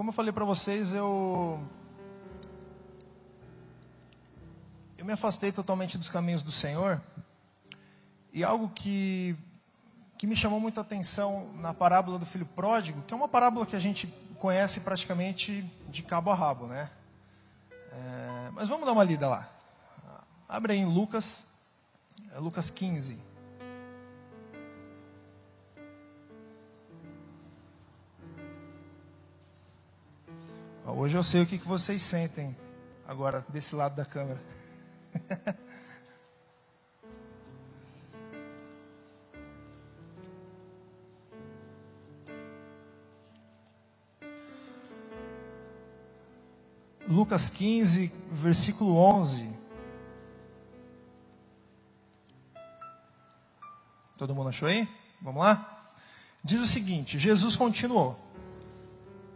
como eu falei para vocês, eu eu me afastei totalmente dos caminhos do Senhor. E algo que que me chamou muita atenção na parábola do filho pródigo, que é uma parábola que a gente conhece praticamente de cabo a rabo, né? É, mas vamos dar uma lida lá. Abre aí em Lucas, é Lucas 15. Hoje eu sei o que, que vocês sentem agora desse lado da câmera. Lucas 15, versículo 11. Todo mundo achou aí? Vamos lá? Diz o seguinte: Jesus continuou.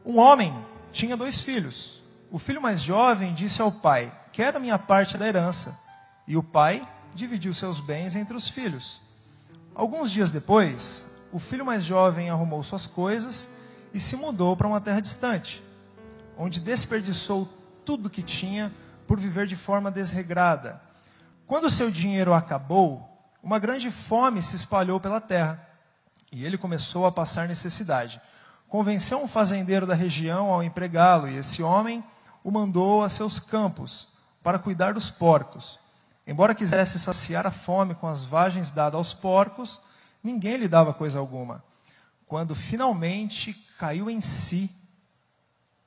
Um homem tinha dois filhos. O filho mais jovem disse ao pai: Quero a minha parte da herança. E o pai dividiu seus bens entre os filhos. Alguns dias depois, o filho mais jovem arrumou suas coisas e se mudou para uma terra distante, onde desperdiçou tudo que tinha por viver de forma desregrada. Quando seu dinheiro acabou, uma grande fome se espalhou pela terra e ele começou a passar necessidade. Convenceu um fazendeiro da região ao empregá-lo e esse homem o mandou a seus campos para cuidar dos porcos. Embora quisesse saciar a fome com as vagens dadas aos porcos, ninguém lhe dava coisa alguma. Quando finalmente caiu em si,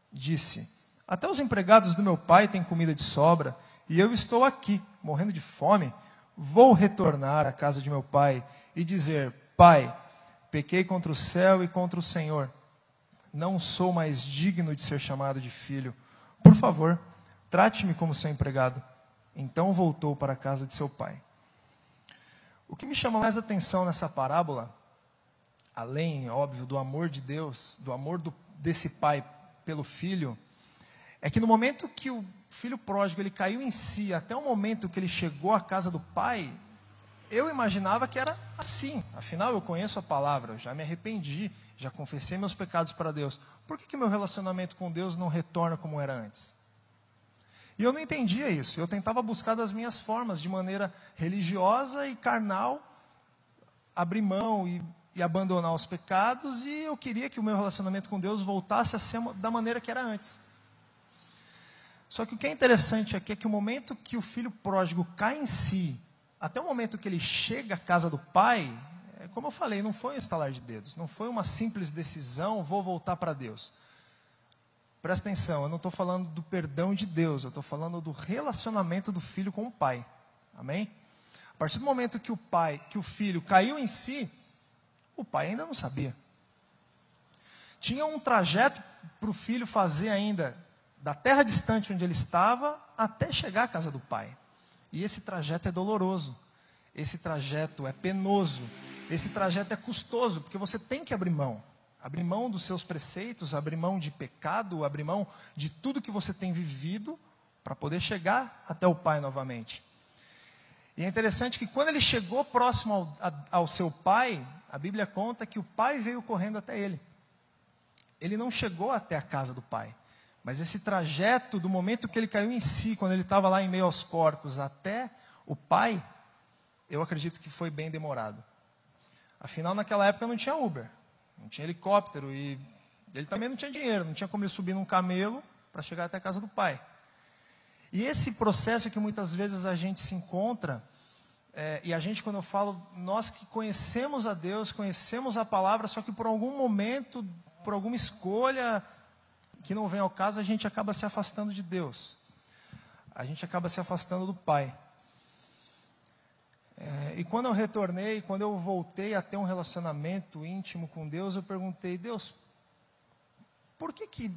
disse: até os empregados do meu pai têm comida de sobra, e eu estou aqui, morrendo de fome. Vou retornar à casa de meu pai e dizer: Pai, pequei contra o céu e contra o Senhor. Não sou mais digno de ser chamado de filho. Por favor, trate-me como seu empregado. Então voltou para a casa de seu pai. O que me chama mais atenção nessa parábola, além, óbvio, do amor de Deus, do amor do, desse pai pelo filho, é que no momento que o filho pródigo ele caiu em si, até o momento que ele chegou à casa do pai, eu imaginava que era assim. Afinal, eu conheço a palavra, eu já me arrependi, já confessei meus pecados para Deus. Por que, que meu relacionamento com Deus não retorna como era antes? E eu não entendia isso. Eu tentava buscar das minhas formas, de maneira religiosa e carnal, abrir mão e, e abandonar os pecados, e eu queria que o meu relacionamento com Deus voltasse a ser da maneira que era antes. Só que o que é interessante aqui é que o momento que o filho pródigo cai em si, até o momento que ele chega à casa do pai, é, como eu falei, não foi um estalar de dedos, não foi uma simples decisão, vou voltar para Deus. Presta atenção, eu não estou falando do perdão de Deus, eu estou falando do relacionamento do filho com o pai. Amém? A partir do momento que o pai, que o filho caiu em si, o pai ainda não sabia. Tinha um trajeto para o filho fazer ainda da terra distante onde ele estava até chegar à casa do pai. E esse trajeto é doloroso, esse trajeto é penoso, esse trajeto é custoso, porque você tem que abrir mão. Abrir mão dos seus preceitos, abrir mão de pecado, abrir mão de tudo que você tem vivido para poder chegar até o pai novamente. E é interessante que quando ele chegou próximo ao, ao seu pai, a Bíblia conta que o pai veio correndo até ele. Ele não chegou até a casa do pai. Mas esse trajeto, do momento que ele caiu em si, quando ele estava lá em meio aos porcos, até o pai, eu acredito que foi bem demorado. Afinal, naquela época não tinha Uber, não tinha helicóptero e ele também não tinha dinheiro, não tinha como ele subir num camelo para chegar até a casa do pai. E esse processo que muitas vezes a gente se encontra, é, e a gente, quando eu falo, nós que conhecemos a Deus, conhecemos a palavra, só que por algum momento, por alguma escolha, que não vem ao caso, a gente acaba se afastando de Deus. A gente acaba se afastando do Pai. É, e quando eu retornei, quando eu voltei a ter um relacionamento íntimo com Deus, eu perguntei, Deus, por que que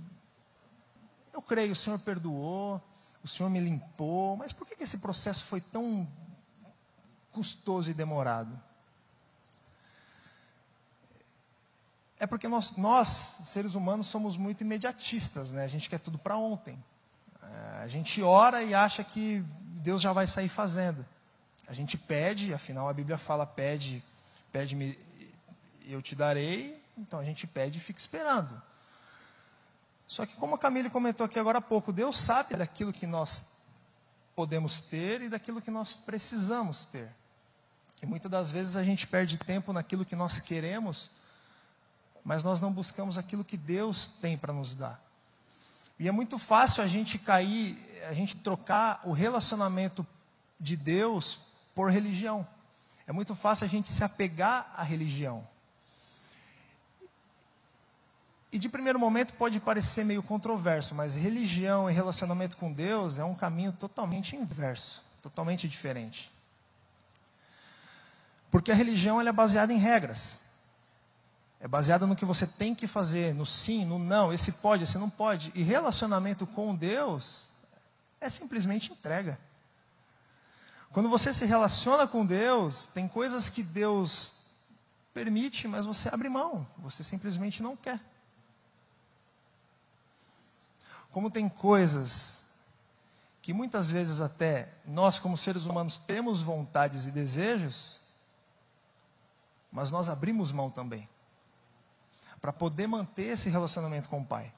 eu creio, o Senhor perdoou, o Senhor me limpou, mas por que, que esse processo foi tão custoso e demorado? É porque nós, nós, seres humanos, somos muito imediatistas, né? A gente quer tudo para ontem. É, a gente ora e acha que Deus já vai sair fazendo. A gente pede, afinal a Bíblia fala: pede, pede-me eu te darei. Então a gente pede e fica esperando. Só que, como a Camille comentou aqui agora há pouco, Deus sabe daquilo que nós podemos ter e daquilo que nós precisamos ter. E muitas das vezes a gente perde tempo naquilo que nós queremos, mas nós não buscamos aquilo que Deus tem para nos dar. E é muito fácil a gente cair, a gente trocar o relacionamento de Deus por religião. É muito fácil a gente se apegar à religião. E de primeiro momento pode parecer meio controverso, mas religião e relacionamento com Deus é um caminho totalmente inverso, totalmente diferente. Porque a religião é baseada em regras. É baseada no que você tem que fazer, no sim, no não, esse pode, esse não pode. E relacionamento com Deus é simplesmente entrega. Quando você se relaciona com Deus, tem coisas que Deus permite, mas você abre mão, você simplesmente não quer. Como tem coisas que muitas vezes até nós, como seres humanos, temos vontades e desejos, mas nós abrimos mão também, para poder manter esse relacionamento com o Pai.